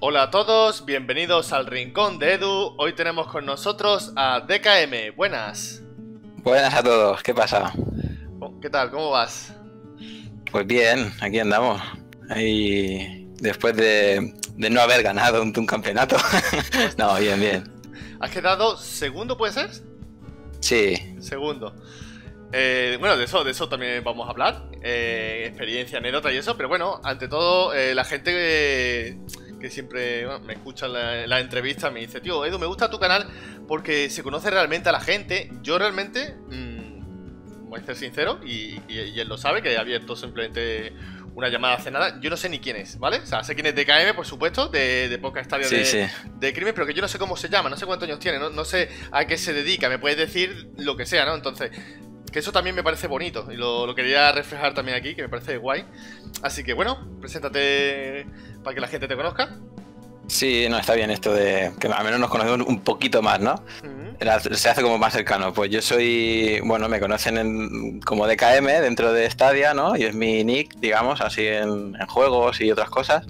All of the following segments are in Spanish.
Hola a todos, bienvenidos al Rincón de Edu. Hoy tenemos con nosotros a DKM. Buenas. Buenas a todos, ¿qué pasa? Oh, ¿Qué tal? ¿Cómo vas? Pues bien, aquí andamos. Ahí después de, de no haber ganado un, un campeonato. no, bien, bien. ¿Has quedado segundo, puede ser? Sí, Segundo. Eh, bueno, de eso, de eso también vamos a hablar. Eh, experiencia, anécdota y eso. Pero bueno, ante todo, eh, la gente que, siempre bueno, me escucha la, la entrevista me dice, tío, Edu, me gusta tu canal porque se conoce realmente a la gente. Yo realmente, mm, voy a ser sincero, y, y- y él lo sabe, que he abierto simplemente una llamada hace nada. Yo no sé ni quién es, ¿vale? O sea, sé quién es DKM, por supuesto, de, de Poca Estadio sí, de, sí. de crimen, pero que yo no sé cómo se llama, no sé cuántos años tiene, no, no sé a qué se dedica, me puedes decir lo que sea, ¿no? Entonces, que eso también me parece bonito y lo, lo quería reflejar también aquí, que me parece guay. Así que bueno, preséntate para que la gente te conozca. Sí, no, está bien esto de que al menos nos conocemos un poquito más, ¿no? Se hace como más cercano. Pues yo soy, bueno, me conocen en- como DKM dentro de Stadia, ¿no? Y es mi nick, digamos, así en, en juegos y otras cosas.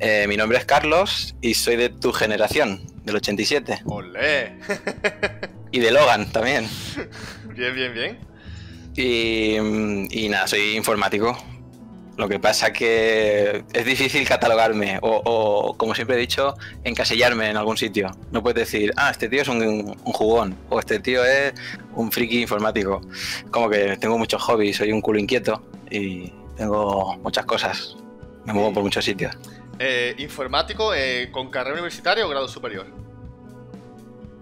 Eh, mi nombre es Carlos y soy de tu generación, del 87. Olé. Y de Logan también. bien, bien, bien. Y, mm, y nada, soy informático. Lo que pasa que es difícil catalogarme o, o, como siempre he dicho, encasillarme en algún sitio. No puedes decir, ah, este tío es un, un jugón o este tío es un friki informático. Como que tengo muchos hobbies, soy un culo inquieto y tengo muchas cosas. Me muevo por muchos sitios. Eh, informático eh, con carrera universitaria o grado superior.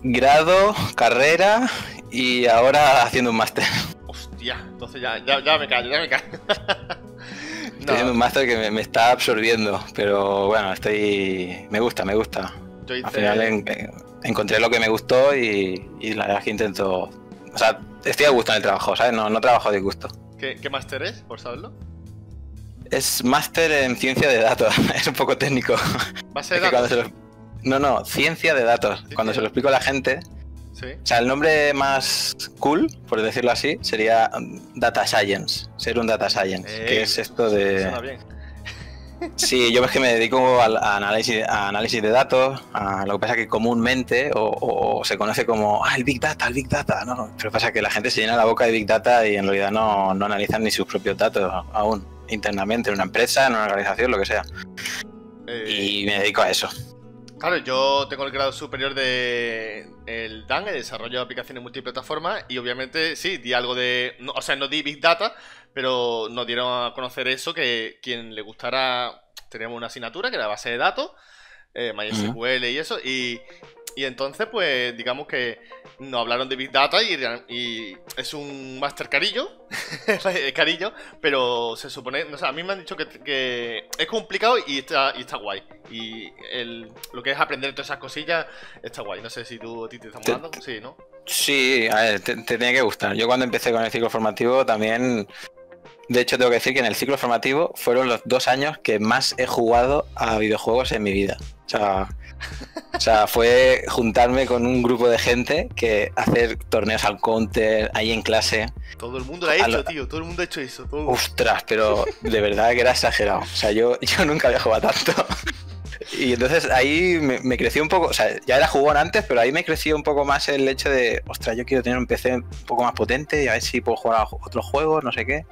Grado, carrera y ahora haciendo un máster. Hostia, entonces ya, ya, ya me callo, ya me callo. Estoy haciendo un máster que me, me está absorbiendo, pero bueno, estoy... Me gusta, me gusta. yo hice... Al final en- en- encontré lo que me gustó y, y la verdad es que intento... O sea, estoy a gusto en el trabajo, ¿sabes? No, no trabajo de gusto. ¿Qué, qué máster es, por saberlo? Es máster en ciencia de datos, es un poco técnico. Base de datos. No, no, ciencia de datos. Cuando se lo explico a la gente, Sí. o sea, el nombre más cool, por decirlo así, sería um, Data Science, ser un Data Science, que es esto de... Suena bien. Sí, yo es que me dedico al análisis, a análisis de datos, a lo que pasa que comúnmente o, o se conoce como ah, el Big Data, el Big Data, no, no, pero pasa que la gente se llena la boca de Big Data y en realidad no, no analizan ni sus propios datos aún internamente en una empresa, en una organización, lo que sea. Eh, Y me dedico a eso. Claro, yo tengo el grado superior de el DAN, el desarrollo de aplicaciones multiplataforma, y obviamente sí, di algo de. no- o sea, no di Big Data, pero nos dieron a conocer eso, que quien le gustara. Teníamos una asignatura que era base de datos, eh, MySQL y eso, y, y entonces, pues, digamos que nos hablaron de Big Data y, y es un máster carillo, carillo, pero se supone, o sea, a mí me han dicho que, que es complicado y está, y está guay. Y el, lo que es aprender todas esas cosillas está guay. No sé si tú a ti te está molando. Sí, ¿no? Sí, a ver, te, te tenía que gustar. Yo cuando empecé con el ciclo formativo también, de hecho tengo que decir que en el ciclo formativo fueron los dos años que más he jugado a videojuegos en mi vida. O sea, o sea, fue juntarme con un grupo de gente que hacer torneos al counter ahí en clase. Todo el mundo lo ha hecho, lo- tío. Todo el mundo ha hecho eso. Todo. Ostras, pero de verdad que era exagerado. O sea, yo, yo nunca había jugado tanto. Y entonces ahí me, me creció un poco, o sea, ya era jugón antes, pero ahí me creció un poco más el hecho de, ostras, yo quiero tener un PC un poco más potente y a ver si puedo jugar a otros juegos, no sé qué.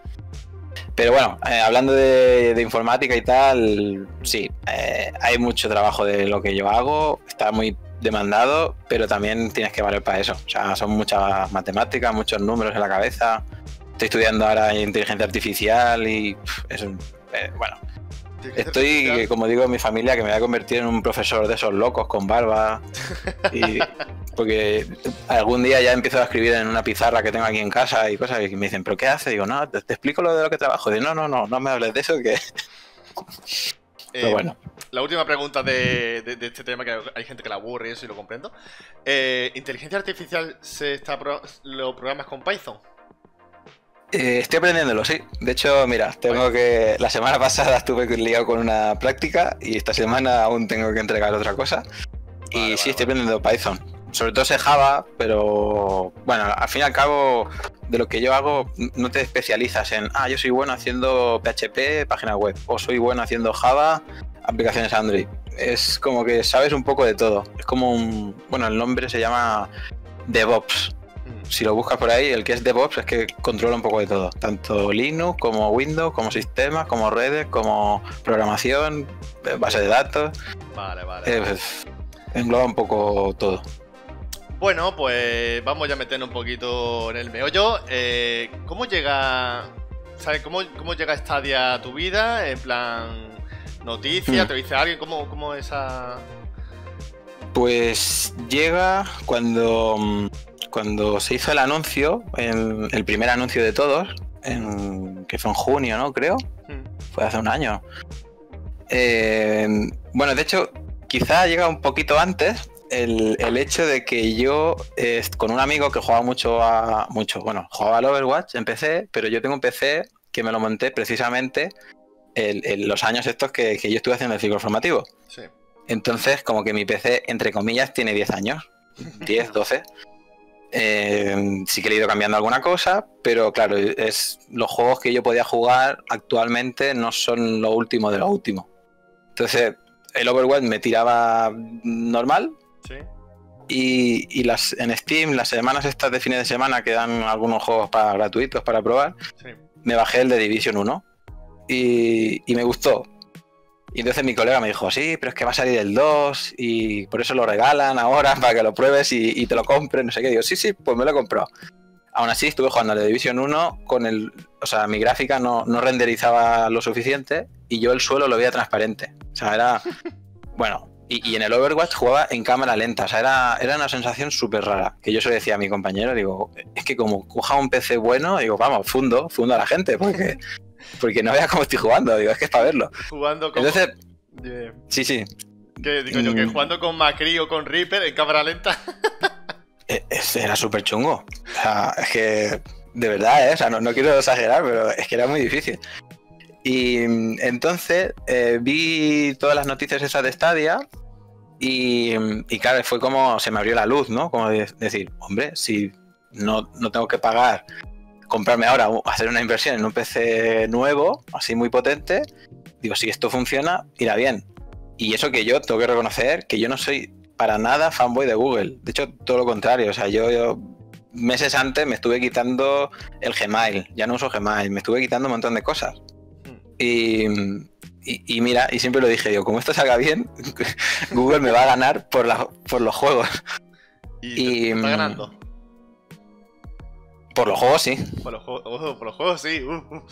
Pero bueno, eh, hablando de, informática y tal, sí, eh, hay mucho trabajo de lo que yo hago, está muy demandado, pero también tienes que valer para eso. O sea, son muchas matemáticas, muchos números en la cabeza. Estoy estudiando ahora inteligencia artificial y pff, es eh, bueno, Estoy, como digo en mi familia, que me voy a convertir en un profesor de esos locos con barba. Y, porque algún día ya empiezo a escribir en una pizarra que tengo aquí en casa y cosas y me dicen, ¿pero qué hace? Digo, no, te, te explico lo de lo que trabajo. Digo, no, no, no, no me hables de eso, que. Pero Eh, bueno, La última pregunta de, de- de este tema, que hay gente que la aburre y eso y lo comprendo. Eh, ¿Inteligencia artificial se está pro- lo programas con Python? Eh, estoy aprendiéndolo, sí. De hecho, mira, tengo que. La semana pasada estuve liado con una práctica y esta semana aún tengo que entregar otra cosa. Y Vale, sí, estoy aprendiendo Python. Sobre todo sé Java, pero bueno, al fin y al cabo, de lo que yo hago, no te especializas en, ah, yo soy bueno haciendo PHP, página web, o soy bueno haciendo Java, aplicaciones Android. es como que sabes un poco de todo. Es como un. Bueno, el nombre se llama DevOps. Si lo buscas por ahí, el que es DevOps es que controla un poco de todo. Tanto Linux como Windows, como sistemas, como redes, como programación, eh, base de datos. Vale, vale. eh, pues, engloba un poco todo. Bueno, pues vamos ya a meternos un poquito en el meollo. Eh, ¿Cómo llega. ¿Sabes? ¿Cómo, ¿Cómo llega Stadia a tu vida? En plan. Noticia, Hmm. te dice alguien, ¿cómo, cómo esa. Pues llega cuando, mm, cuando se hizo el anuncio, el, el primer anuncio de todos, en- que fue en junio, ¿no? Creo. Hmm. Fue hace un año. Eh, bueno, de hecho, quizá llega un poquito antes el, el hecho de que yo, eh, con un amigo que jugaba mucho a. mucho, bueno, jugaba al Overwatch en PC, pero yo tengo un PC que me lo monté precisamente en, en los años estos que, que yo estuve haciendo el ciclo formativo. Sí. Entonces, como que mi PC, entre comillas, tiene 10 años. 10, 12. Eh, sí que le he ido cambiando alguna cosa, pero claro, es los juegos que yo podía jugar actualmente no son lo último de lo último. Entonces, el Overwatch me tiraba normal Sí. y, y las en Steam, las semanas estas de fines de semana que dan algunos juegos para, gratuitos para probar, Sí. me bajé el de Division 1 y, y me gustó. Y entonces mi colega me dijo, sí, pero es que va a salir el 2 y por eso lo regalan ahora para que lo pruebes y, y te lo compres, no sé qué. Digo, sí, sí, pues me lo he comprado. Aún así estuve jugando al de Division 1 con el... O sea, mi gráfica no, no renderizaba lo suficiente y yo el suelo lo veía transparente. O sea, era... Bueno, y, y en el Overwatch jugaba en cámara lenta. O sea, era, era una sensación súper rara. Que yo se lo decía a mi compañero, digo, es que como coja un PC bueno, digo, vamos, fundo, fundo a la gente, porque, porque no vea cómo estoy jugando. Digo, es que es para verlo. Jugando con. Entonces, sí, sí, que digo yo que Mm. jugando con Macri o con Reaper en cámara lenta. e- era súper chungo. O sea, es que, de verdad, ¿eh? O sea, no, no quiero exagerar, pero es que era muy difícil. Y mm, entonces eh, vi todas las noticias esas de Stadia y, y claro, fue como se me abrió la luz, ¿no? Como de- decir, hombre, si no, no tengo que pagar, comprarme ahora, hacer una inversión en un PC nuevo, así muy potente, digo, si esto funciona, irá bien. Y eso que yo tengo que reconocer que yo no soy para nada fanboy de Google. De hecho, todo lo contrario. O sea, yo, yo meses antes me estuve quitando el Gmail. Ya no uso Gmail. Me estuve quitando un montón de cosas. Y, y- y mira, y siempre lo dije, digo, como esto salga bien, Google me va a ganar por, la- por los juegos. Y, Y, está mm, ganando. Por los juegos, sí. Por los, por los juegos, sí. uh, uh.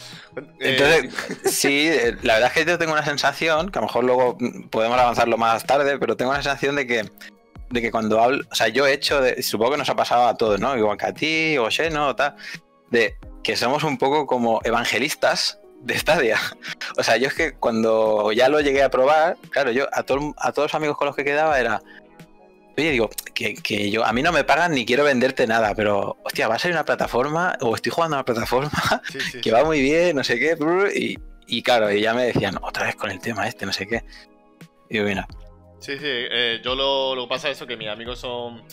Eh, Entonces, sí, eh, la verdad es que yo tengo una sensación, que a lo mejor luego podemos avanzarlo más tarde, pero tengo una sensación de que, de que cuando hablo, o sea, yo he hecho, de, supongo que nos ha pasado a todos, ¿no? Igual que a ti, o Xeno, o tal, de que somos un poco como evangelistas de Stadia. O sea, yo es que cuando ya lo llegué a probar, claro, yo a, todo- a todos los amigos con los que quedaba era, oye, digo, que, que yo, a mí no me pagan ni quiero venderte nada, pero, hostia, va a salir una plataforma, o estoy jugando a una plataforma sí, sí, que va muy bien, no sé qué, y, y claro, y ya me decían, otra vez con el tema este, no sé qué. Y yo, mira, Sí, sí, eh, yo lo, lo que pasa es eso, que mis amigos son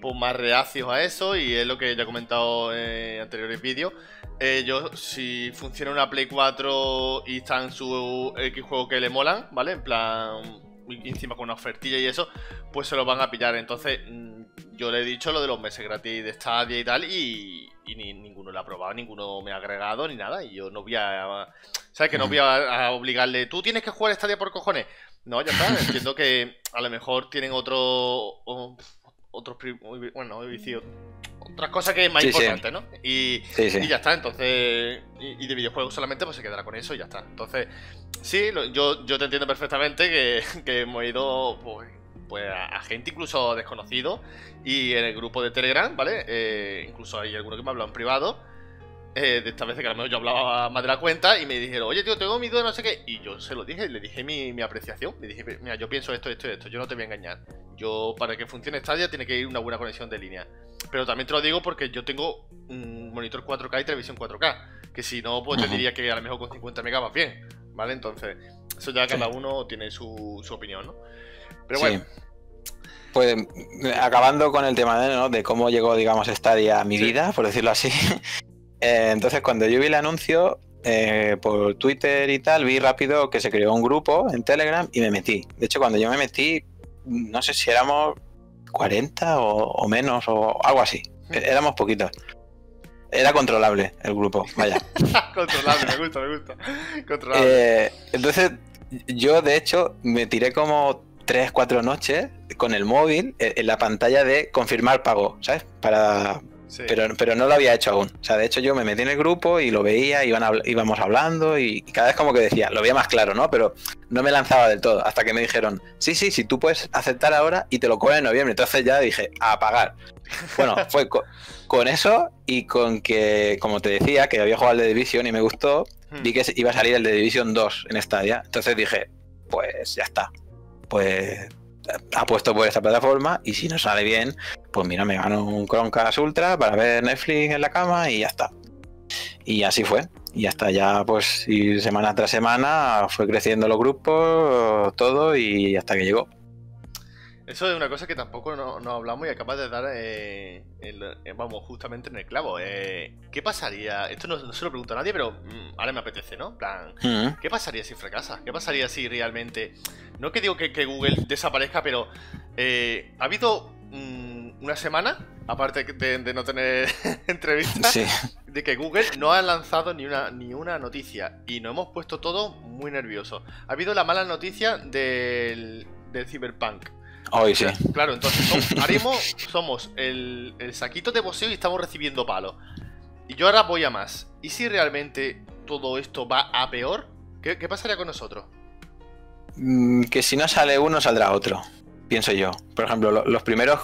pues, más reacios a eso y es lo que ya he comentado en anteriores vídeos. Eh, yo, si funciona una Play 4 y están su X juegos que le molan, ¿vale? En plan, encima con una ofertilla y eso, pues se lo van a pillar. Entonces, mm, yo le he dicho lo de los meses gratis de Stadia y tal, y, y ni- ninguno lo ha probado, ninguno me ha agregado ni nada. Y yo no voy a. ¿Sabes? Que no voy a, a obligarle, tú tienes que jugar Stadia por cojones. No, ya está. Entiendo que a lo mejor tienen otro. o- otros. Bueno. Otras cosas que es más Sí, sí. importante, ¿no? Y, sí. y ya está, entonces. Y, y de videojuegos solamente, pues se quedará con eso y ya está. Entonces, sí, lo- yo, yo te entiendo perfectamente que, que hemos ido pues, pues a, a gente incluso desconocido. Y en el grupo de Telegram, ¿vale? Eh, incluso hay alguno que me ha hablado en privado. eh, de esta vez que a lo mejor yo hablaba más de la cuenta y me dijeron, oye tío, tengo mi duda, no sé qué. Y yo se lo dije, le dije mi, mi apreciación. Le dije, mira, yo pienso esto, esto y esto, yo no te voy a engañar. Yo, para que funcione Stadia, tiene que ir una buena conexión de línea. Pero también te lo digo porque yo tengo un monitor 4K y televisión 4K. Que si no, pues te diría que a lo mejor con 50 megas vas bien. ¿Vale? Entonces, eso ya cada uno tiene su, su opinión, ¿no? Pero Sí. bueno, Pues acabando con el tema ¿no? de cómo llegó, digamos, Stadia a mi Sí. vida, por decirlo así. eh, entonces, cuando yo vi el anuncio, eh, por Twitter y tal, vi rápido que se creó un grupo en Telegram y me metí. De hecho, cuando yo me metí, no sé si éramos 40 o, o menos o algo así. Éramos poquitos. Era controlable el grupo, vaya. Controlable, me gusta, me gusta. Controlable. Eh, entonces, yo de hecho me tiré como 3, 4 noches con el móvil en en la pantalla de confirmar pago, ¿sabes? Para, Sí. pero, pero no lo había hecho aún. O sea, de hecho yo me metí en el grupo y lo veía, iban íbamos hablando y, y cada vez como que decía, lo veía más claro, ¿no? Pero no me lanzaba del todo. Hasta que me dijeron, sí, sí, sí, tú puedes aceptar ahora y te lo cobran en noviembre. Entonces ya dije, a pagar. Bueno, fue co- con eso y con que, como te decía, que había jugado al de Division y me gustó, Hmm. vi que iba a salir el de Division 2 en Stadia. Entonces dije, pues ya está. Pues apuesto por esta plataforma y si no sale bien, pues mira, me gano un Chromecast Ultra para ver Netflix en la cama y ya está. Y así fue. Y hasta ya, pues, y semana tras semana fue creciendo los grupos, todo y hasta que llegó. Eso es una cosa que tampoco no, no hablamos y acabas de dar, eh, el- eh, vamos, justamente en el clavo. Eh, ¿Qué pasaría? Esto no, no se lo pregunto a nadie, pero mm, ahora me apetece, ¿no? Plan, Mm. ¿qué pasaría si fracasa? ¿Qué pasaría si realmente... No que digo que, que Google desaparezca, pero eh, ha habido mm, una semana, aparte de, de no tener entrevistas, Sí, de que Google no ha lanzado ni una, ni una noticia y nos hemos puesto todo muy nerviosos. Ha habido la mala noticia del, del Cyberpunk. Hoy sí. claro, entonces som- ahora mismo somos el, el saquito de boxeo y estamos recibiendo palos. Y yo ahora voy a más. ¿Y si realmente todo esto va a peor? ¿Qué, qué pasaría con nosotros? Mm, Que si no sale uno, saldrá otro, pienso yo. Por ejemplo, lo- los primeros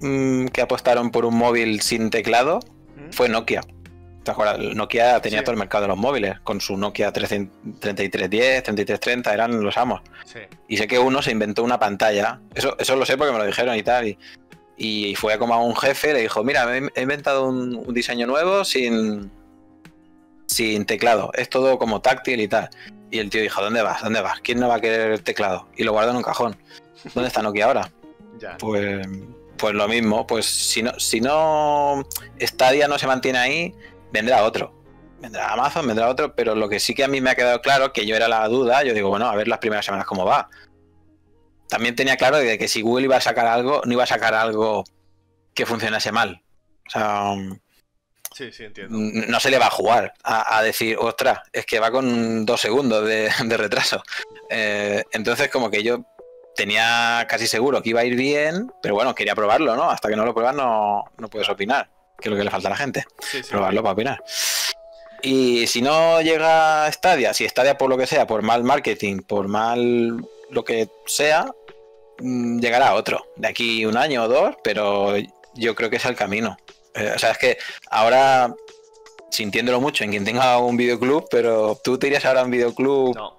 mm, que apostaron por un móvil sin teclado ¿Mm? fue Nokia. ¿Te acuerdas? Nokia tenía Sí. todo el mercado de los móviles, con su Nokia 300 3310, 3330, eran los amos. Sí. Y sé que uno se inventó una pantalla, eso, eso lo sé porque me lo dijeron y tal. Y, y fue como a un jefe, le dijo, mira, me he inventado un, un diseño nuevo sin, sin teclado, es todo como táctil y tal. Y el tío dijo, ¿dónde vas? ¿Dónde vas? ¿Quién no va a querer el teclado? Y lo guardó en un cajón. ¿Dónde está Nokia ahora? Ya. Pues, pues lo mismo, pues si no, si no Stadia no se mantiene ahí, vendrá otro. Vendrá Amazon, vendrá otro, pero lo que sí que a mí me ha quedado claro, que yo era la duda, yo digo, bueno, a ver las primeras semanas cómo va. También tenía claro de que si Google iba a sacar algo, no iba a sacar algo que funcionase mal. O sea, Sí, sí, entiendo. n- no se le va a jugar a, a decir, ostras, es que va con dos segundos de, de retraso. Eh, entonces, como que yo tenía casi seguro que iba a ir bien, pero bueno, quería probarlo, ¿no? Hasta que no lo pruebas no, no puedes opinar, que es lo que le falta a la gente, Sí, sí. probarlo para opinar. Y si no llega Stadia, si Stadia por lo que sea, por mal marketing, por mal lo que sea, mm, llegará otro. De aquí un año o dos, pero yo creo que es el camino. Eh, o sea, es que ahora, sintiéndolo mucho en quien tenga un videoclub, pero tú te irías ahora a un videoclub No.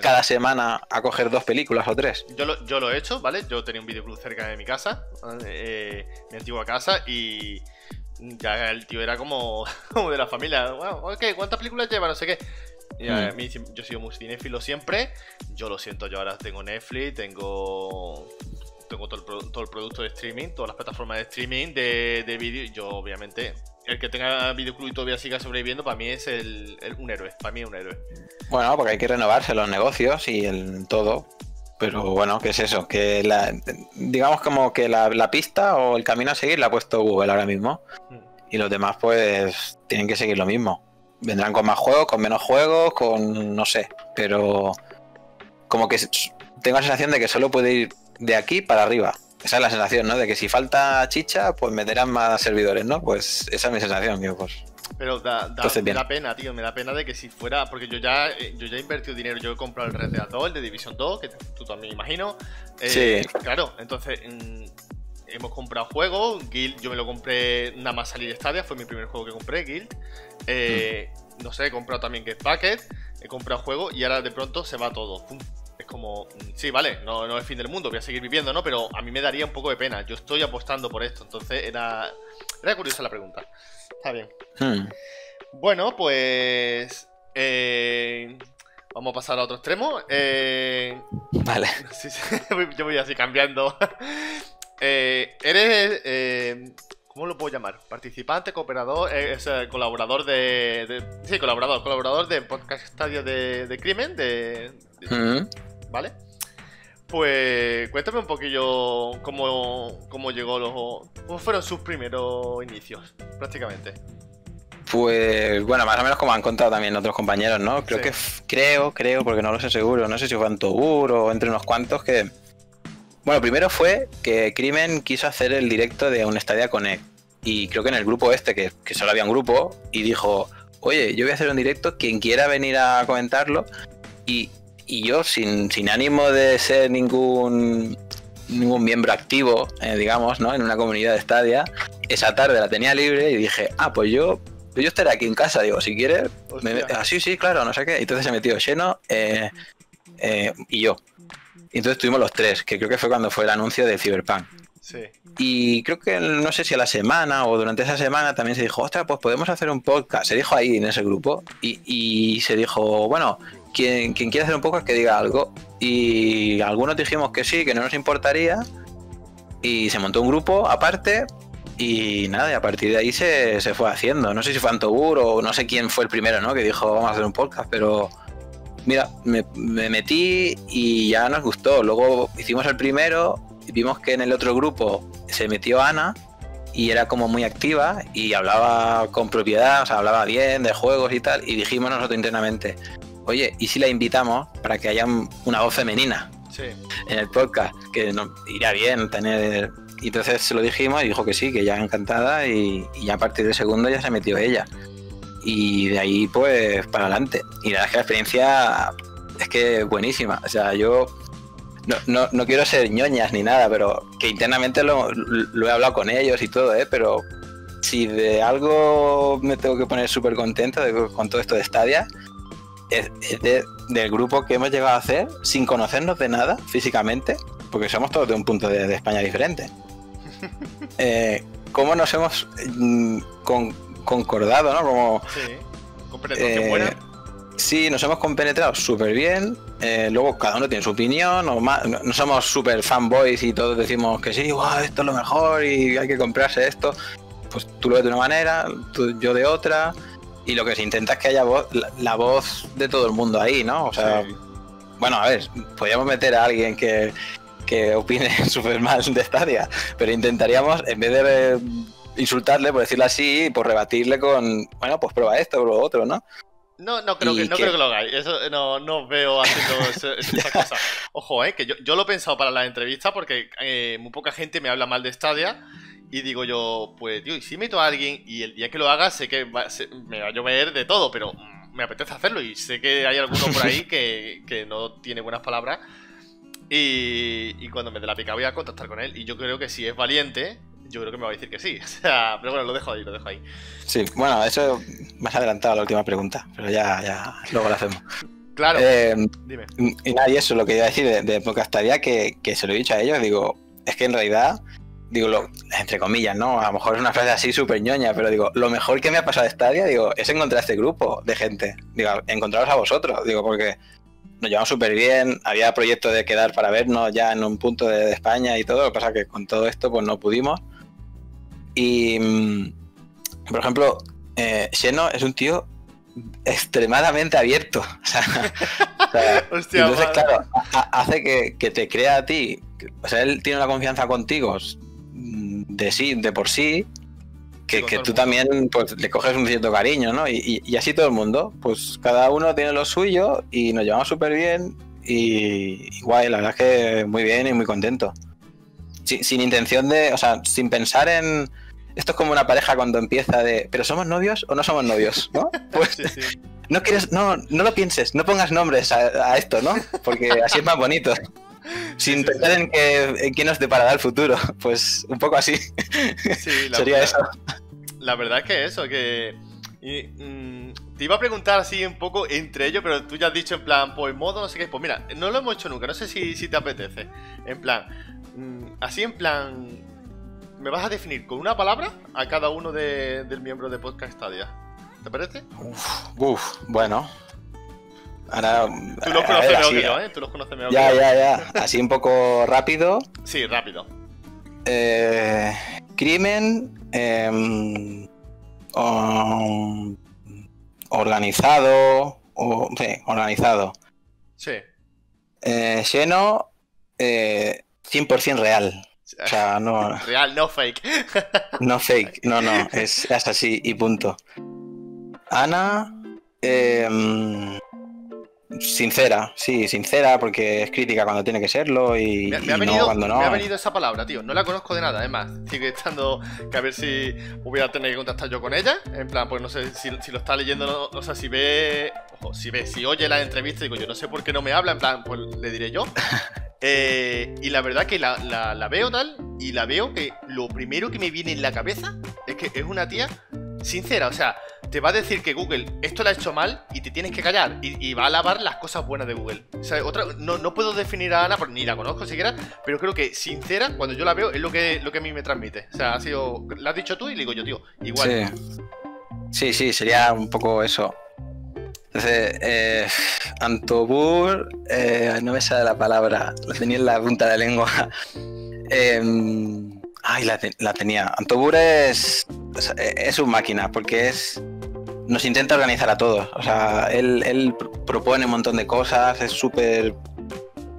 Cada semana a coger dos películas o tres. Yo lo, yo lo he hecho, ¿vale? Yo tenía un videoclub cerca de mi casa, eh, mi antigua casa, y ya el tío era como, como de la familia. Bueno, ok, ¿cuántas películas lleva? No sé qué. Y a Mm. mí, yo he sido muy cinéfilo siempre. Yo lo siento, yo ahora tengo Netflix, tengo tengo todo el, todo el producto de streaming, todas las plataformas de streaming de, de vídeo. Yo, obviamente, el que tenga videoclub y todavía siga sobreviviendo, para mí es el, el- un héroe. Para mí es un héroe. Bueno, porque hay que renovarse los negocios y el todo. Pero bueno, ¿qué es eso? Que la, digamos como que la, la pista o el camino a seguir la ha puesto Google ahora mismo. Mm. Y los demás pues tienen que seguir lo mismo. Vendrán con más juegos, con menos juegos, con no sé. Pero como que tengo la sensación de que solo puede ir de aquí para arriba. Esa es la sensación, ¿no? De que si falta chicha, pues meterán más servidores, ¿no? Pues esa es mi sensación, que pues Pero da, da- Entonces, me da pena, tío, me da pena de que si fuera, porque yo ya, eh, yo ya he invertido dinero, yo he comprado el Red Dead 2, el de Division 2, que tú también imagino. Eh, Sí. Claro, entonces mm, hemos comprado juegos, Guild yo me lo compré nada más salir de Stadia, fue mi primer juego que compré, Guild. Eh, Mm. No sé, he comprado también Get Bucket, he comprado juegos y ahora de pronto se va todo. Pum. Es como, mm, sí, vale, no, no es fin del mundo, voy a seguir viviendo, ¿no? Pero a mí me daría un poco de pena, yo estoy apostando por esto, entonces era, era curiosa la pregunta. Está bien. hmm, Bueno, pues. eh, vamos a pasar a otro extremo. Eh, vale. sí, sí, yo voy así cambiando. Eh, eres. ¿Cómo lo puedo llamar? Participante, cooperador, es, colaborador de, de- Sí, colaborador, colaborador de Podcast Estadio de, de Crimen, de, de- Mm. ¿Vale? Pues cuéntame un poquillo cómo, cómo llegó los. cómo fueron sus primeros inicios, prácticamente. Pues bueno, más o menos como han contado también otros compañeros, ¿no? Creo Sí. que creo, creo, porque no lo sé seguro, no sé si fue Antobur o entre unos cuantos que. Bueno, primero fue que Crimen quiso hacer el directo de un Stadia Connect. Y creo que en el grupo este, que, que solo había un grupo, y dijo, oye, yo voy a hacer un directo, quien quiera venir a comentarlo. Y, y yo, sin, sin ánimo de ser ningún ningún miembro activo, eh, digamos, ¿no? En una comunidad de Stadia, esa tarde la tenía libre y dije, ah, pues yo, pues yo estaré aquí en casa, digo, si quieres, me met- ah, sí, sí, claro, no sé qué. Entonces se metió Xeno eh, eh, y yo. Y entonces tuvimos los tres, que creo que fue cuando fue el anuncio de Cyberpunk. Sí. Y creo que no sé si a la semana o durante esa semana también se dijo, ostras, pues podemos hacer un podcast. Se dijo ahí en ese grupo y, y se dijo, bueno, quien, quien quiera hacer un podcast que diga algo. Y algunos dijimos que sí, que no nos importaría. Y se montó un grupo aparte y nada, y a partir de ahí se, se fue haciendo. No sé si fue Antobur o no sé quién fue el primero, ¿no? Que dijo, vamos a hacer un podcast, pero mira, me, me metí y ya nos gustó. Luego hicimos el primero y vimos que en el otro grupo se metió Ana y era como muy activa y hablaba con propiedad, o sea, hablaba bien de juegos y tal. Y dijimos nosotros internamente, oye, ¿y si la invitamos para que haya una voz femenina? Sí. en el podcast, que no, iría bien tener. Y entonces se lo dijimos y dijo que sí, que ya encantada y, y ya a partir del segundo ya se metió ella. Y de ahí pues para adelante. Y la verdad es que la experiencia es que buenísima. O sea, yo no, no, no quiero ser ñoñas ni nada, pero que internamente lo, lo he hablado con ellos y todo, ¿eh? Pero si de algo me tengo que poner súper contento de- con todo esto de Stadia, es, es de- del grupo que hemos llegado a hacer sin conocernos de nada físicamente, porque somos todos de un punto de, de España diferente. Eh, ¿Cómo nos hemos mm, con- concordado, no? Como, Sí. Eh, buena. Sí, nos hemos compenetrado súper bien. eh, luego cada uno tiene su opinión. o ma- no, no somos súper fanboys y todos decimos que sí, "Guau, esto es lo mejor y hay que comprarse esto. Pues tú lo ves de una manera, tú- yo de otra. Y lo que se intenta es que haya voz, la, la voz de todo el mundo ahí, ¿no? O sea, Sí. bueno, a ver, podríamos meter a alguien que, que opine súper mal de Stadia, pero intentaríamos, en vez de insultarle, por decirlo así, pues rebatirle con, bueno, pues prueba esto o lo otro, ¿no? No, no creo, que, ¿Y no creo que lo hagáis. Eso no, no veo haciendo eso- esas cosas. Ojo, eh, que yo, yo lo he pensado para la entrevista porque eh, muy poca gente me habla mal de Stadia. Y digo yo, pues, tío, y si meto a alguien y el día que lo haga sé que va- se- me va a llover de todo, pero mm, me apetece hacerlo y sé que hay alguno por ahí que, que no tiene buenas palabras. Y, y cuando me dé la pica voy a contactar con él. Y yo creo que si es valiente, yo creo que me va a decir que sí. O sea, pero bueno, lo dejo ahí, lo dejo ahí. Sí, bueno, eso más adelantado a la última pregunta, pero ya, ya, luego lo hacemos. Claro, Eh, dime. y nada, y eso lo que iba a decir de, de Podcastaria, que, que se lo he dicho a ellos, digo, es que en realidad, digo, lo, entre comillas, ¿no? A lo mejor es una frase así súper ñoña, pero digo, lo mejor que me ha pasado de Stadia, digo, es encontrar este grupo de gente. Digo, encontraros a vosotros, digo, porque nos llevamos súper bien, había proyectos de quedar para vernos ya en un punto de, de España y todo, lo que pasa que con todo esto pues no pudimos. Y, mm, por ejemplo, eh, Xeno es un tío extremadamente abierto. O sea, o sea, Hostia, entonces, madre. claro, a- a- hace que, que te crea a ti. O sea, él tiene una confianza contigo de sí, de por sí, que, Sí, que tú también pues, le coges un cierto cariño, ¿no? Y, y- y así todo el mundo. Pues cada uno tiene lo suyo y nos llevamos súper bien. Y, y guay, la verdad es que muy bien y muy contento. Sin, sin intención de, o sea, sin pensar en. Esto es como una pareja cuando empieza de, ¿pero somos novios o no somos novios? ¿No? Pues Sí, sí. no quieres, no, no lo pienses, no pongas nombres a, a esto, ¿no? Porque así es más bonito. Sin pensar en qué, en qué nos deparará el futuro. Pues un poco así Sí, la sería verdad- eso. La verdad es que eso, que. y, mm, te iba a preguntar así un poco entre ellos, pero tú ya has dicho en plan, pues modo, no sé qué. Pues mira, no lo hemos hecho nunca, no sé si, si te apetece. En plan, mm, así en plan. ¿Me vas a definir con una palabra a cada uno de- del miembro de Podcast Stadia? ¿Te parece? Uf, bueno. Ahora. Tú los a conoces mejor que yo, ¿eh? Tú los conoces mejor Ya, que yo. ya, ya. Así un poco rápido. Sí, rápido. Eh, crimen em, um, organizado, o, sí, organizado. Sí. Eh, eh, 100% real. O sea, no, Real, no fake. no fake, no, no, es, es así y punto. Ana, em, sincera, sí, sincera, porque es crítica cuando tiene que serlo y, Me, me ha y venido, no cuando no. me ha venido esa palabra, tío. No la conozco de nada, es más. Sigue estando. Que a ver si voy a tener que contactar yo con ella. En plan, pues no sé si, si lo está leyendo, no, o sea, si ve. Ojo, si ve, si oye la entrevista, digo yo no sé por qué no me habla. En plan, pues le diré yo. Eh, y la verdad que la, la- la veo tal. Y la veo que lo primero que me viene en la cabeza es que es una tía sincera. O sea, te va a decir que Google esto lo ha hecho mal y te tienes que callar. Y, va a alabar las cosas buenas de Google. O sea, otra, no, no puedo definir a Ana, ni la conozco siquiera, pero creo que sincera, cuando yo la veo, es lo que, lo que a mí me transmite. O sea, ha sido. La has dicho tú y le digo yo, tío. Igual. Sí. sí, sería un poco eso. Entonces, eh, Antobur, eh, no me sale la palabra, la tenía en la punta de la lengua. Em, ay, la, la tenía. Antobur es, es, es un máquina, porque es nos intenta organizar a todos. O sea, él, él pr- propone un montón de cosas, es súper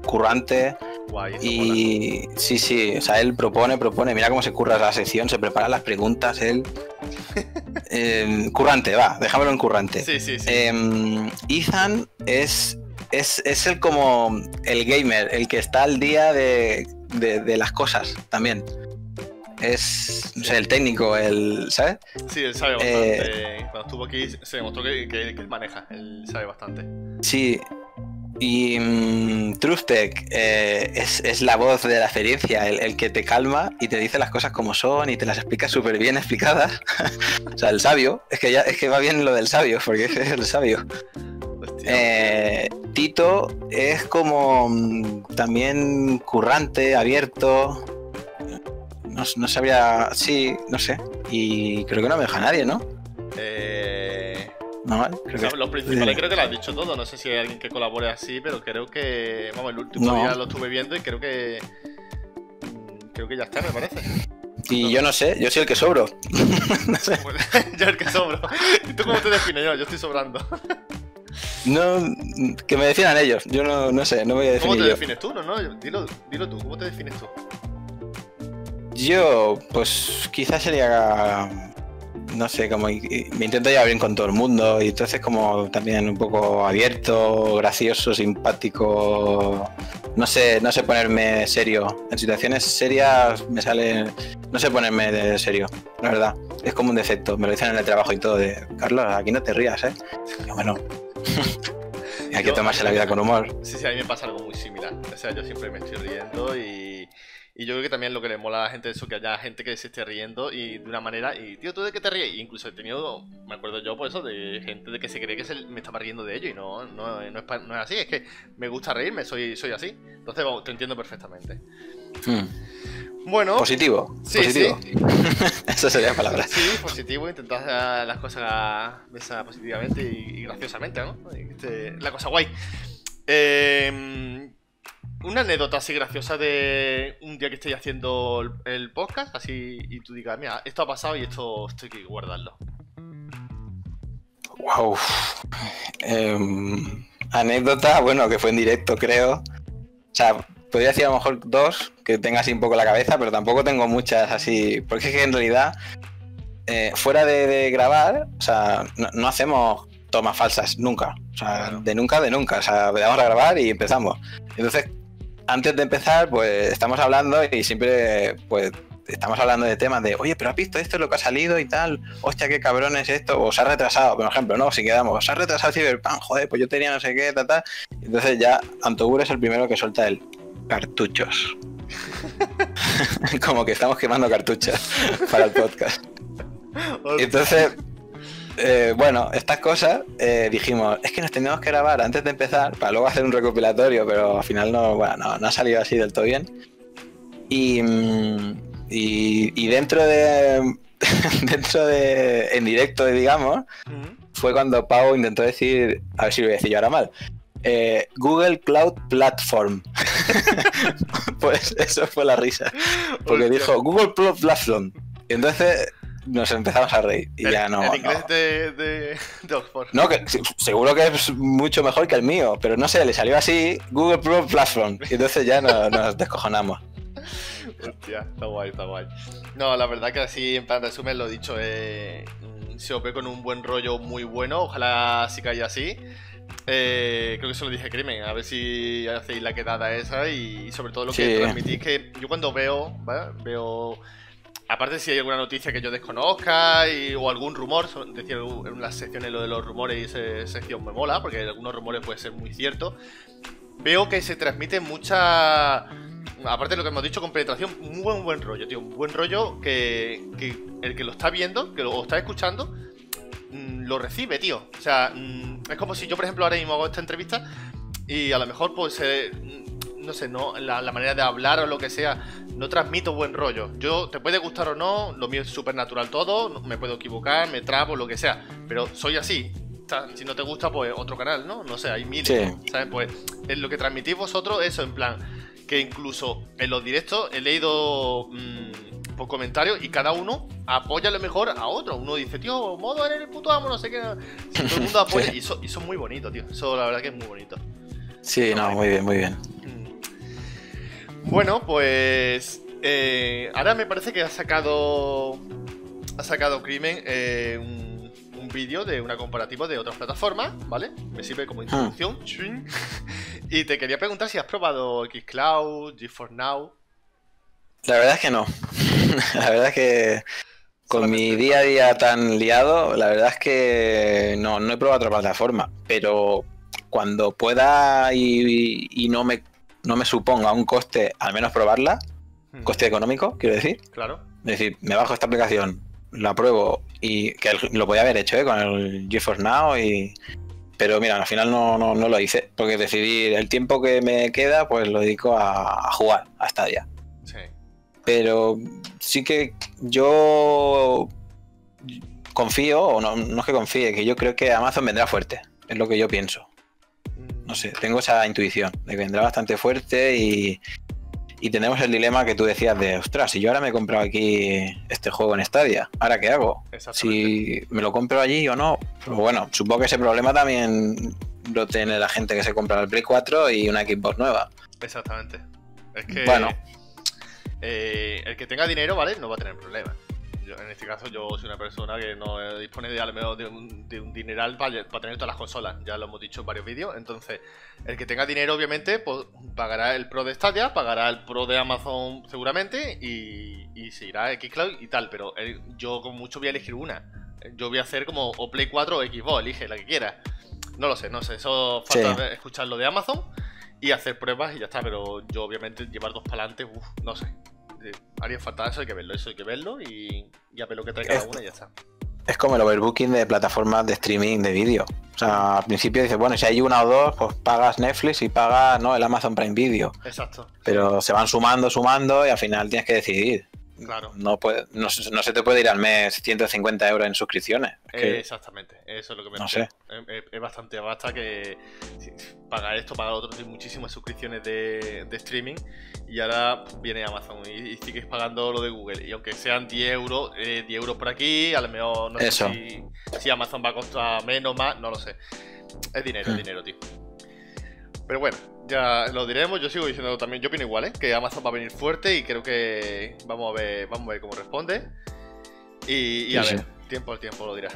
currante. Guay, mola. Y sí, sí, o sea, él propone, propone, mira cómo se curra la sección, se prepara las preguntas, él... Eh, currante, va, déjamelo en currante. Sí, sí, sí. Em, Ethan es, es, es el como el gamer, el que está al día de, de- de las cosas también. Es, no sé, el técnico, el, ¿sabes? Sí, él sabe eh, bastante. Cuando estuvo aquí se demostró que, que- que él maneja. Él sabe bastante. Sí. Y mm, Trustech eh, es, es la voz de la experiencia, el, el que te calma y te dice las cosas como son y te las explica súper bien explicadas. o sea, el sabio, es que ya es que va bien lo del sabio, porque es el sabio. Eh, Tito es como mm, también currante, abierto. No, no sabría. Sí, no sé. Y creo que no me deja nadie, ¿no? Eh, No, creo que- los principales creo que lo has dicho todo. No sé si hay alguien que colabore así, pero creo que. Vamos, el último No. día lo estuve viendo y creo que. mm, Creo que ya está, me parece. Y yo no sé, yo soy el que sobro. no sé. Pues, yo el que sobro. ¿Y tú cómo te defines? Yo, yo estoy sobrando. No, que me definan ellos. Yo no, no sé, no voy a ¿Cómo definir te yo. defines tú? No, no, dilo, dilo tú. ¿Cómo te defines tú? Yo, pues quizás sería, no sé, como me intento llevar bien con todo el mundo y entonces como también un poco abierto, gracioso, simpático. No sé, no sé ponerme serio. En situaciones serias me sale, no sé ponerme de serio, la verdad. Es como un defecto. Me lo dicen en el trabajo y todo de, Carlos, aquí no te rías, ¿eh? Y bueno, hay que tomarse la vida con humor. Sí, sí, a mí me pasa algo muy similar. O sea, yo siempre me estoy riendo y, y yo creo que también lo que le mola a la gente es eso, que haya gente que se esté riendo y de una manera, y tío, ¿tú de qué te ríes? Y incluso he tenido, me acuerdo yo por eso, de gente de que se cree que se- me estaba riendo de ello y no, no, no es, pa- no es así, es que me gusta reírme, soy, soy así. Entonces, te entiendo perfectamente. Mm. Bueno, Positivo. Sí, positivo. Esa sería la palabra. sí, positivo, intentar hacer las cosas positivamente y, y graciosamente, ¿no? Este, la cosa guay. Eh, una anécdota así graciosa de un día que estéis haciendo el, podcast, así, y tú digas, mira, esto ha pasado y esto esto hay que guardarlo. Wow. Em, anécdota, bueno, que fue en directo, creo. O sea, podría decir a lo mejor dos, que tenga así un poco la cabeza, pero tampoco tengo muchas así. Porque es que en realidad, eh, fuera de, grabar, o sea, no, hacemos tomas falsas nunca. O sea, de nunca, de nunca. O sea, le damos a grabar y empezamos. Entonces, antes de empezar, pues estamos hablando y siempre, pues, estamos hablando de temas de, oye, pero has visto esto, lo que ha salido y tal, hostia, qué cabrón es esto, o se ha retrasado, por ejemplo, ¿no? Si quedamos, se ha retrasado Cyberpunk, joder, pues yo tenía no sé qué, tal, tal. Entonces ya Antogur es el primero que suelta el cartuchos. Como que estamos quemando cartuchos para el podcast. Entonces, eh, bueno, estas cosas eh, dijimos, es que nos teníamos que grabar antes de empezar para luego hacer un recopilatorio, pero al final no, bueno, no, no ha salido así del todo bien. Y, mm, y, y dentro de dentro de en directo, digamos, fue cuando Pau intentó decir, a ver si lo voy a decir yo ahora mal, eh, Google Cloud Platform. pues eso fue la risa. Porque Hostia. dijo Google Plus Platform. Y entonces nos empezamos a reír. Y El- ya no. El no. inglés de, de, de Oxford. No, que se- seguro que es mucho mejor que el mío, pero no sé, le salió así Google Plus Platform. Y entonces ya no- nos descojonamos. Hostia, está guay, está guay. No, la verdad que así, en plan resumen, lo dicho, eh, se OP con un buen rollo muy bueno. Ojalá sí caiga así. Eh, creo que eso lo dije Crimen, a ver si hacéis la quedada esa y sobre todo lo que transmitís, que yo cuando veo, ¿vale? veo, aparte si hay alguna noticia que yo desconozca o algún rumor, decía en las secciones lo de los rumores y esa sección me mola, porque algunos rumores puede ser muy cierto, veo que se transmite mucha, aparte de lo que hemos dicho con penetración, un buen rollo, tío, un buen rollo que, el que lo está viendo, que lo está escuchando, mm, lo recibe, tío. O sea, mm, es como si yo, por ejemplo, ahora mismo hago esta entrevista y a lo mejor, pues, eh, no sé, no la, la manera de hablar o lo que sea, no transmito buen rollo. Yo, te puede gustar o no, lo mío es súper natural todo, me puedo equivocar, me trabo, lo que sea, pero soy así. O sea, si no te gusta, pues otro canal, ¿no? No sé, hay miles. Sí. ¿Sabes? Pues en lo que transmitís vosotros, eso, en plan, que incluso en los directos he leído mm, por comentarios y cada uno apoya a lo mejor a otro. Uno dice, tío, modo eres el puto amo, no sé qué. Si todo el mundo apoya. Sí. Y eso, y eso es muy bonito, tío. Eso la verdad que es muy bonito. Sí, no, muy bien, muy bien. Bueno, pues. eh, ahora me parece que ha sacado. Ha sacado Crimen eh, un, un vídeo de una comparativa de otras plataformas, ¿vale? Me sirve como introducción. Chuin. y te quería preguntar si has probado Xcloud, GeForce Now. La verdad es que no. La verdad es que con mi día a día tan liado, la verdad es que no, no he probado otra plataforma, pero cuando pueda y, y no, me, no me suponga un coste, al menos probarla, Hmm, coste económico, quiero decir, Claro. es decir, me bajo esta aplicación, la pruebo y que el- lo podía haber hecho ¿eh? con el GeForce Now y... Pero mira, al final no, no, no lo hice, porque decidí el tiempo que me queda, pues lo dedico a, a jugar, a Stadia. Sí. Pero sí que yo confío, o no, no es que confíe, que yo creo que Amazon vendrá fuerte. Es lo que yo pienso. No sé, tengo esa intuición de que vendrá bastante fuerte y, y tenemos el dilema que tú decías de, ostras, si yo ahora me he comprado aquí este juego en Stadia, ¿ahora qué hago? Si me lo compro allí o no. Pero bueno, supongo que ese problema también lo tiene la gente que se compra el Play 4 y una Xbox nueva. Exactamente. Es que. Bueno. eh, el que tenga dinero, ¿vale? No va a tener problemas. Yo, en este caso, yo soy una persona que no dispone de, al menos de un, de un dineral para, para tener todas las consolas. Ya lo hemos dicho en varios vídeos. Entonces, el que tenga dinero, obviamente, pues pagará el Pro de Stadia, pagará el Pro de Amazon seguramente y, y se irá a Xcloud y tal. Pero eh, yo, con mucho, voy a elegir una. Yo voy a hacer como o Play 4 o Xbox, elige la que quieras. No lo sé, no sé. Eso falta Sí. escuchar lo de Amazon y hacer pruebas y ya está. Pero yo, obviamente, llevar dos para adelante, uff, no sé. Eh, Haría falta eso, hay que verlo, eso hay que verlo y, y a ver lo que trae cada Es- una y ya está. Es como el overbooking de plataformas de streaming de vídeo. O sea, al principio dices, bueno, si hay una o dos, pues pagas Netflix y pagas ¿no? el Amazon Prime Video. Exacto, Pero se van sumando, sumando y al final tienes que decidir. Claro. No, puede, no, se- no se te puede ir al mes 150 euros en suscripciones. Es que- exactamente, eso es lo que me no refiero. Es, es- es bastante basta que pagar esto, pagar otro, tiene muchísimas suscripciones de, de streaming y ahora viene Amazon y, y sigues pagando lo de Google. Y aunque sean 10 euros, eh, 10 euros por aquí, a lo mejor no Eso. sé si, si Amazon va a costar menos, más, no lo sé. Es dinero, es Hmm. dinero, tío. Pero bueno, ya lo diremos. Yo sigo diciendo también, yo opino igual, ¿eh? Que Amazon va a venir fuerte y creo que vamos a ver, vamos a ver cómo responde. Y, a sí. ver, tiempo al tiempo lo dirá.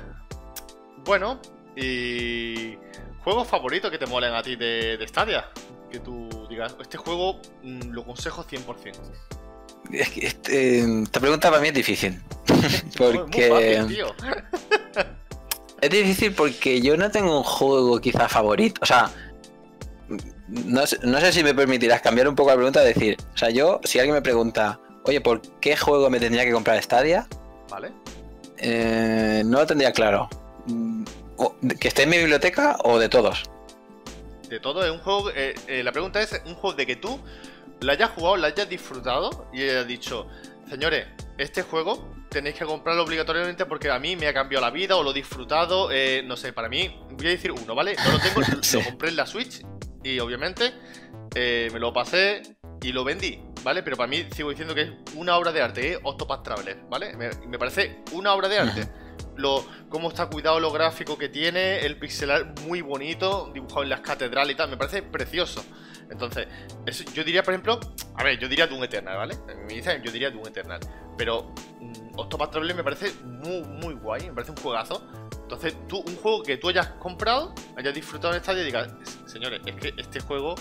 Bueno, y juegos favoritos que te molen a ti de, de Stadia. Que tú digas, este juego mm, lo aconsejo 100%. es que este- esta pregunta para mí es difícil. Porque fácil, tío. es difícil porque yo no tengo un juego quizá favorito. O sea, no, sé- no sé si me permitirás cambiar un poco la pregunta. Decir, o sea, yo, si alguien me pregunta, oye, ¿por qué juego me tendría que comprar Stadia? ¿Vale? Eh, no lo tendría claro. Mm, ¿Que esté en mi biblioteca o de todos? De todo, es un juego. eh, eh, la pregunta es: un juego de que tú lo hayas jugado, lo hayas disfrutado y hayas dicho, señores, este juego tenéis que comprarlo obligatoriamente porque a mí me ha cambiado la vida o lo he disfrutado. eh, no sé, para mí, voy a decir uno, ¿vale? No lo tengo, Sí. lo compré en la Switch y obviamente eh, me lo pasé y lo vendí. ¿vale? Pero para mí sigo diciendo que es una obra de arte, ¿eh? Octopath Traveler, ¿vale? Me, me parece una obra de arte. Lo, cómo está cuidado lo gráfico que tiene, el pixelar muy bonito, dibujado en las catedrales y tal, me parece precioso. Entonces, eso, yo diría, por ejemplo, a ver, yo diría Doom Eternal, ¿vale? Me dicen, yo diría Doom Eternal. Pero mm, Octopath Traveler me parece muy, muy guay, me parece un juegazo. Entonces, tú, un juego que tú hayas comprado, hayas disfrutado en estadio y digas, señores, es que este juego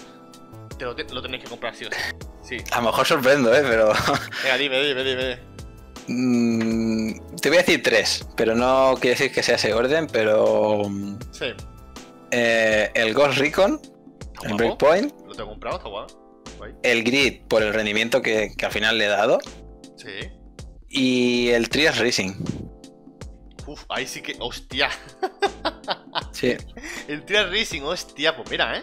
te lo, te- lo tenéis que comprar sí o sí. Sí. A lo mejor sorprendo, ¿eh? Pero. Venga, dime, dime, dime. mm, te voy a decir tres, pero no quiere decir que sea ese orden, pero. Sí, eh, el Ghost Recon, el. Breakpoint, lo tengo comprado, está guay. Guay. el Grid por el rendimiento que, que al final le he dado, Sí. y el Trias Racing. Uf, ahí sí que. ¡Hostia! Sí. El Trial Racing, hostia, pues mira, ¿eh?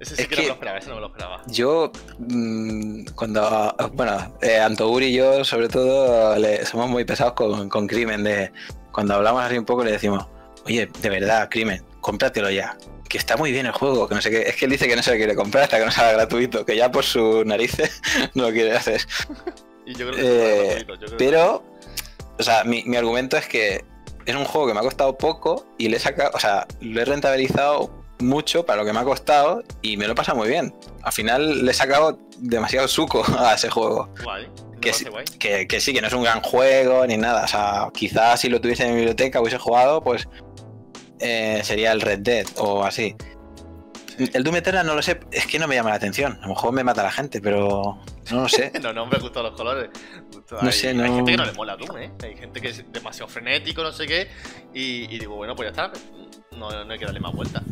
Ese sí Es que, no me lo esperaba, ese no me lo esperaba. Yo, mm, cuando. Bueno, eh, y yo, sobre todo, le- somos muy pesados con, con Crimen. De, cuando hablamos así un poco, le decimos, oye, de verdad, Crimen, cómpratelo ya. Que está muy bien el juego, que no sé qué. Es que él dice que no se lo quiere comprar hasta que no salga gratuito, que ya por sus narices no lo quiere hacer. Y yo creo que Eh, gratuito, yo creo que- Pero, o sea, mi, mi argumento es que es un juego que me ha costado poco y le he sacado, o sea, lo he rentabilizado mucho para lo que me ha costado y me lo pasa muy bien. Al final le he sacado demasiado suco a ese juego. Guay. me que parece sí. guay. Que, que sí, que no es un gran juego ni nada. O sea, quizás si lo tuviese en mi biblioteca hubiese jugado, pues eh, sería el Red Dead o así. El Doom Eternal no lo sé, es que no me llama la atención. A lo mejor me mata la gente, pero no lo sé. No, no me gustan los colores. No hay, sé, hay no- gente que no le mola Doom, ¿eh? Hay gente que es demasiado frenético, no sé qué. Y, y digo, bueno, pues ya está. No, no hay que darle más vueltas.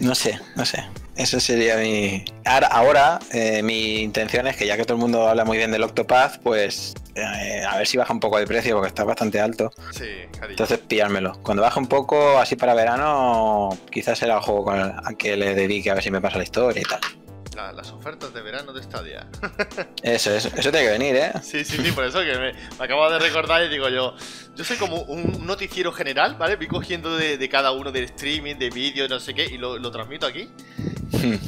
No sé, no sé. Eso sería mi. Ahora, ahora eh, mi intención es que ya que todo el mundo habla muy bien del Octopath, pues eh, a ver si baja un poco de precio porque está bastante alto. Sí, cariño. Entonces pillármelo. Cuando baje un poco así para verano, quizás será el juego con el, a que le dedique a ver si me pasa la historia y tal. La- las ofertas de verano de Stadia. Eso, eso, eso tiene que venir, ¿eh? Sí, sí, sí, por eso que me, me acabo de recordar y digo yo, yo soy como un noticiero general, ¿vale? Voy cogiendo de, de cada uno del streaming, de vídeos, no sé qué, y lo, lo transmito aquí.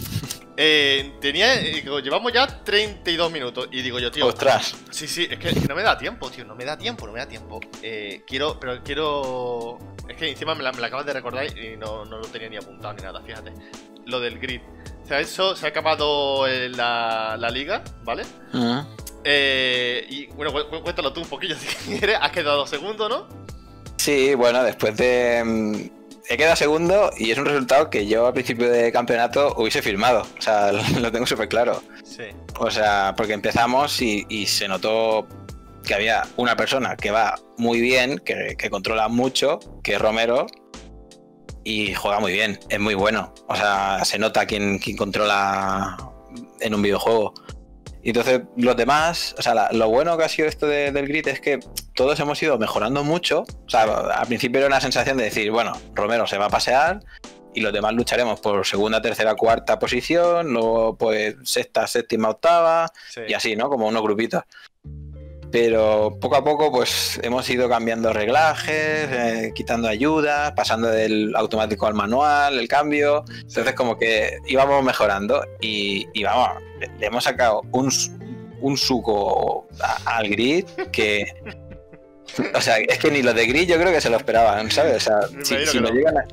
Eh, tenía, eh, digo, llevamos ya 32 minutos y digo yo, tío, Ostras. sí, sí, es que, es que no me da tiempo, tío, no me da tiempo, no me da tiempo. Eh, quiero, pero quiero, es que encima me la, me la acabas de recordar y no, no lo tenía ni apuntado ni nada, fíjate. Lo del grid. Se ha hecho, se ha acabado la, la liga, ¿vale? Mm. Eh, y bueno, cu- cu- cuéntalo tú un poquillo si quieres. Has quedado segundo, ¿no? Sí, bueno, después de. mm, He quedado segundo y es un resultado que yo al principio de campeonato hubiese firmado. O sea, lo tengo súper claro. Sí. O sea, porque empezamos y, y se notó que había una persona que va muy bien, que, que controla mucho, que es Romero, y juega muy bien, es muy bueno. O sea, se nota quién, quién controla en un videojuego. Y entonces los demás, o sea, la- lo bueno que ha sido esto de- del grid es que todos hemos ido mejorando mucho. O sea, al principio era una sensación de decir, bueno, Romero se va a pasear y los demás lucharemos por segunda, tercera, cuarta posición, luego pues sexta, séptima, octava sí. y así, ¿no? Como unos grupitos. Pero poco a poco, pues hemos ido cambiando reglajes, eh, quitando ayudas, pasando del automático al manual, el cambio. Entonces, como que íbamos mejorando y, y vamos, le, hemos sacado un, un suco a- al grid que. O sea, es que ni los de grid yo creo que se lo esperaban, ¿sabes? O sea, si, nos no. llegan a-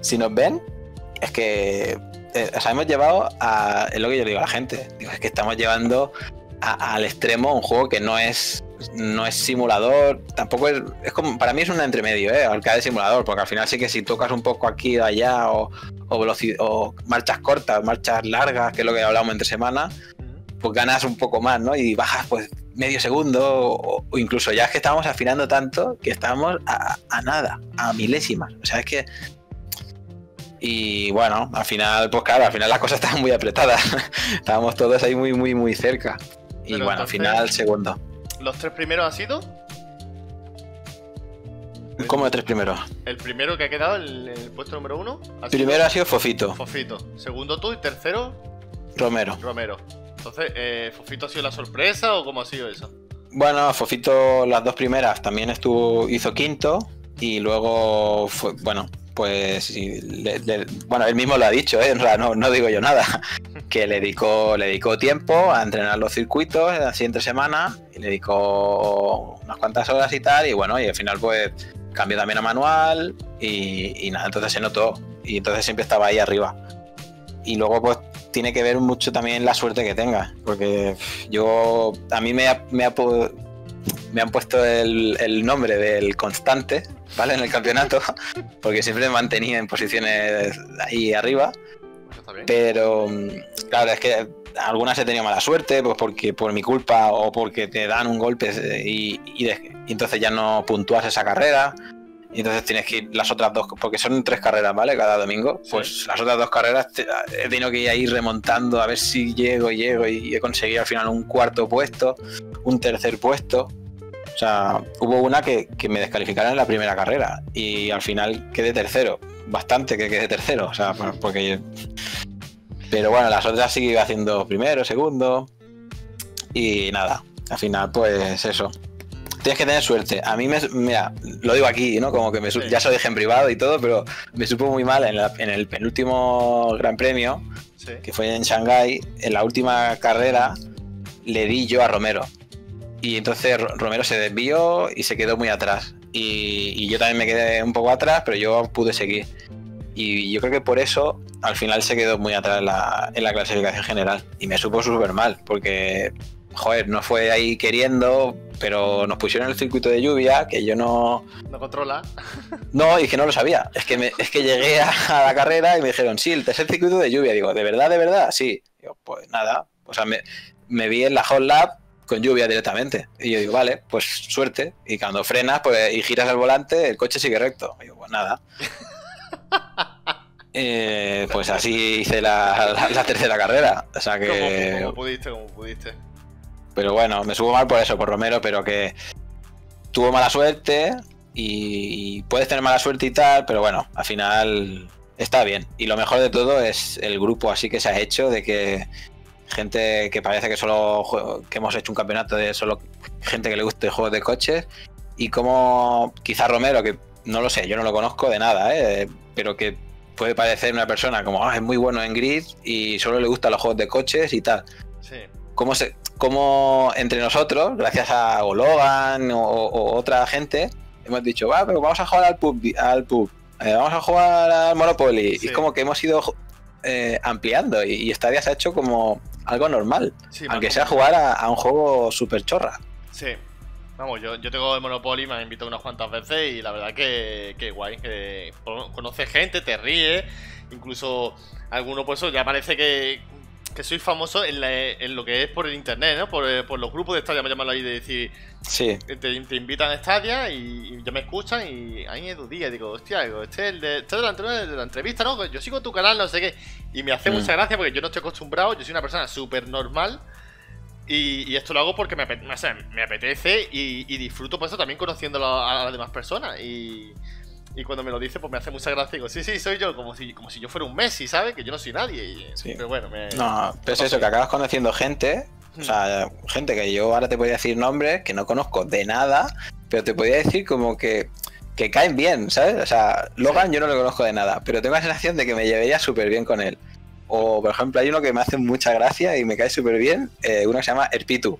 Si nos ven, es que. eh, o sea, hemos llevado a. Es lo que yo le digo a la gente. Digo, es que estamos llevando al extremo un juego que no es no es simulador, tampoco es, es como, para mí es un entremedio, ¿eh? arcade simulador, porque al final sí que si tocas un poco aquí o allá o, o, o marchas cortas, marchas largas, que es lo que hablamos entre semana, pues ganas un poco más, ¿no? Y bajas pues medio segundo o, incluso ya es que estamos afinando tanto que estamos a, a nada, a milésimas, o sea, es que... Y bueno, al final, pues claro, al final las cosas estaban muy apretadas, estábamos todos ahí muy, muy, muy cerca. Y Pero bueno, al final segundo. ¿Los tres primeros han sido? ¿Cómo de tres primeros? El primero que ha quedado, el, el puesto número uno. ha sido Primero ha sido Fofito, Fofito. Segundo tú y tercero, Romero. Romero. Entonces, eh, ¿Fofito ha sido la sorpresa o cómo ha sido eso? Bueno, Fofito las dos primeras también estuvo, hizo quinto y luego fue, bueno, pues sí, le- le- bueno, él mismo lo ha dicho, ¿eh? En realidad no, no digo yo nada, que le dedicó, le dedicó tiempo a entrenar los circuitos la siguiente semana y le dedicó unas cuantas horas y tal. Y bueno, y al final, pues cambió también a manual y, y nada, entonces se notó. Y entonces siempre estaba ahí arriba. Y luego, pues tiene que ver mucho también la suerte que tenga. Porque yo, a mí me, ha- me, ha me han puesto el, el nombre del constante, ¿vale? En el campeonato, porque siempre me mantenía en posiciones ahí arriba. Bien. Pero claro, es que algunas he tenido mala suerte, pues porque por mi culpa o porque te dan un golpe eh, y, y de- y entonces ya no puntúas esa carrera. Y entonces tienes que ir las otras dos, porque son tres carreras, ¿vale? Cada domingo. Sí. Pues las otras dos carreras te- he tenido que ir ahí remontando a ver si llego, llego y he conseguido al final un cuarto puesto, un tercer puesto. O sea, hubo una que, que me descalificaron en la primera carrera y al final quedé tercero. Bastante que quedé tercero, o sea, por- porque pero bueno, las otras sí iba haciendo primero, segundo. Y nada, al final, pues eso. Tienes que tener suerte. A mí me. Mira, lo digo aquí, ¿no? Como que me Sí. ya se lo dije en privado y todo, pero me supo muy mal en, la- en el penúltimo Gran Premio, Sí. que fue en Shanghái. En la última carrera le di yo a Romero. Y entonces Ro- Romero se desvió y se quedó muy atrás. Y, y yo también me quedé un poco atrás, pero yo pude seguir. Y yo creo que por eso al final se quedó muy atrás en la, en la clasificación general. Y me supo súper mal, porque, joder, no fue ahí queriendo, pero nos pusieron el circuito de lluvia, que yo no... No controla. No, y que no lo sabía. Es que, me- es que llegué a, a la carrera y me dijeron, sí, el tercer circuito de lluvia. Digo, ¿de verdad, de verdad? Sí. Digo, pues nada. O sea, me, me vi en la hot lap con lluvia directamente. Y yo digo, vale, pues suerte. Y cuando frenas pues, y giras el volante, el coche sigue recto. Y digo, pues nada. Eh, pues así hice la, la- la tercera carrera. O sea que. como pudiste, como pudiste. Pero bueno, me subo mal por eso, por Romero, pero que tuvo mala suerte y puedes tener mala suerte y tal, pero bueno, al final está bien. Y lo mejor de todo es el grupo así que se ha hecho, de que gente que parece que solo que hemos hecho un campeonato de solo gente que le guste juegos de coches y como quizá Romero, que no lo sé, yo no lo conozco de nada, ¿eh? pero que puede parecer una persona como "Ah, es muy bueno en grid y solo le gustan los juegos de coches y tal Sí. cómo, se, cómo entre nosotros, gracias a o Logan o, o otra gente, hemos dicho, va, pero vamos a jugar al pub, al pub eh, vamos a jugar al Monopoly. Sí. Y es como que hemos ido eh, ampliando y, y Stadia se ha hecho como algo normal, Sí, aunque sea jugar a, a un juego súper chorra. Sí. Vamos, yo, yo tengo el Monopoly, me han invitado unas cuantas veces y la verdad que, que guay, que cono- conoces gente, te ríes, incluso alguno pues eso ya parece que, que soy famoso en, la- en lo que es por el internet, ¿no? Por, eh, por los grupos de Stadia, me llaman ahí de decir, Sí, te, te invitan a Stadia y, y ya me escuchan y ahí Edu Díaz, digo, hostia, digo, este es el de, este es de la, entre- de la entrevista, ¿no? Yo sigo tu canal, no sé qué, y me hace Mm. mucha gracia porque yo no estoy acostumbrado, yo soy una persona súper normal. Y, y esto lo hago porque me, apete- o sea, me apetece y, y disfruto por eso también conociendo a, a las demás personas. Y, y cuando me lo dice, pues me hace mucha gracia. Digo, sí, sí, soy yo, como si, como si yo fuera un Messi, ¿sabes? Que yo no soy nadie. y- Sí. Pero bueno, me. no, pero es eso, que acabas conociendo gente, o sea, gente que yo ahora te podría decir nombres que no conozco de nada, pero te podría decir como que, que caen bien, ¿sabes? O sea, Logan yo no lo conozco de nada, pero tengo la sensación de que me llevaría súper bien con él. O, por ejemplo, hay uno que me hace mucha gracia y me cae súper bien, eh, uno que se llama Erpitu.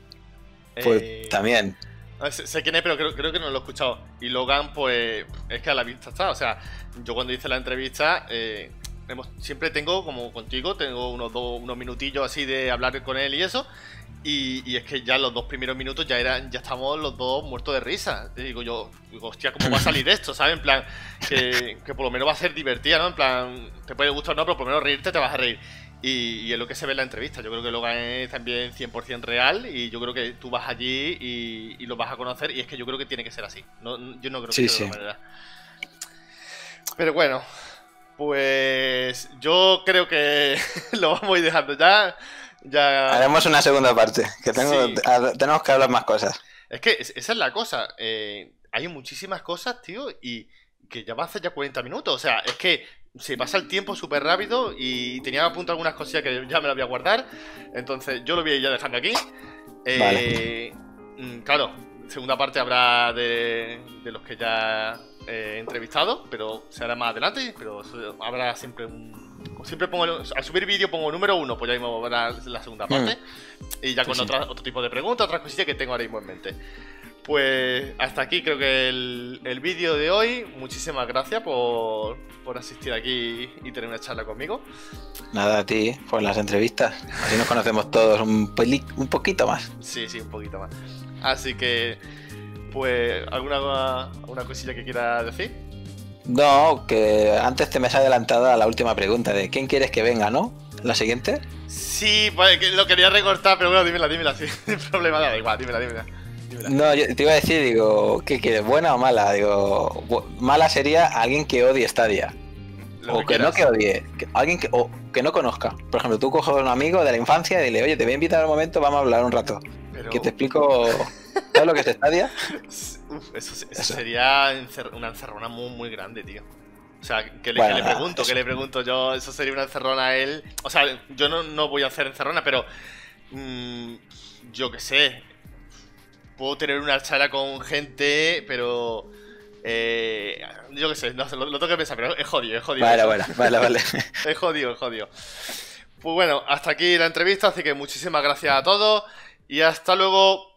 Pues Eh, también. no sé, sé quién es, pero creo, creo que no lo he escuchado. Y Logan, pues, es que a la vista está. O sea, yo cuando hice la entrevista, eh, hemos- siempre tengo, como contigo, tengo unos, dos, unos minutillos así de hablar con él y eso. Y, y es que ya los dos primeros minutos ya eran, ya estamos los dos muertos de risa. Y digo yo, digo, hostia, ¿cómo va a salir esto? ¿Sabes? En plan, que, que por lo menos va a ser divertida, ¿no? En plan, te puede gustar o no, pero por lo menos reírte te vas a reír. Y, y es lo que se ve en la entrevista. Yo creo que Logan es también 100% real y yo creo que tú vas allí y, y lo vas a conocer y es que yo creo que tiene que ser así. No, yo no creo que Sí, sea de sí. otra manera. Pero bueno, pues yo creo que lo vamos a ir dejando ya. Ya... Haremos una segunda parte, que tengo, Sí. a- tenemos que hablar más cosas. Es que es- esa es la cosa. eh, hay muchísimas cosas, tío, y que ya va a hacer ya 40 minutos. O sea, es que se pasa el tiempo súper rápido y tenía a punto algunas cosillas que ya me las voy a guardar. Entonces, yo lo voy a ir ya dejando aquí. Eh, mm, Claro, segunda parte habrá de, de los que ya he entrevistado, pero se hará más adelante. Pero habrá siempre un, siempre pongo, al subir vídeo pongo número uno, pues ya mismo verá la segunda parte. Y ya con otro tipo de preguntas, otras cosillas que tengo ahora mismo en mente. Pues hasta aquí creo que el, el vídeo de hoy. Muchísimas gracias por, por, asistir aquí y tener una charla conmigo. Nada, a ti, por las entrevistas. Así nos conocemos todos un, un poquito más. Sí, sí, un poquito más. Así que, pues, ¿alguna una cosilla que quieras decir? No, que antes te me has adelantado a la última pregunta de quién quieres que venga, ¿no? ¿La siguiente? Sí, pues, lo quería recortar, pero bueno, dímela, dímela, sí, sin problema, da igual, dímela, dímela. No, yo te iba a decir, digo, ¿qué quieres? ¿Buena o mala? Digo, mala sería alguien que odie Stadia. o que, no que odie, alguien que, o que no conozca. Por ejemplo, tú coges a un amigo de la infancia y dile, oye, te voy a invitar un momento, vamos a hablar un rato. Que te explico. ¿Sabes lo que es Stadia? Uf, eso, sería una encerrona muy, muy grande, tío. O sea, que le, pregunto, que le pregunto yo, eso sería una encerrona a él. O sea, yo no, no voy a hacer encerrona, pero. Mmm, yo qué sé puedo tener una charla con gente, pero. Eh, yo qué sé, no, lo, lo, tengo que pensar, pero es jodido, es jodido. Vale, vale, vale, vale. es jodido, es jodido. Pues bueno, hasta aquí la entrevista, así que muchísimas gracias a todos y hasta luego.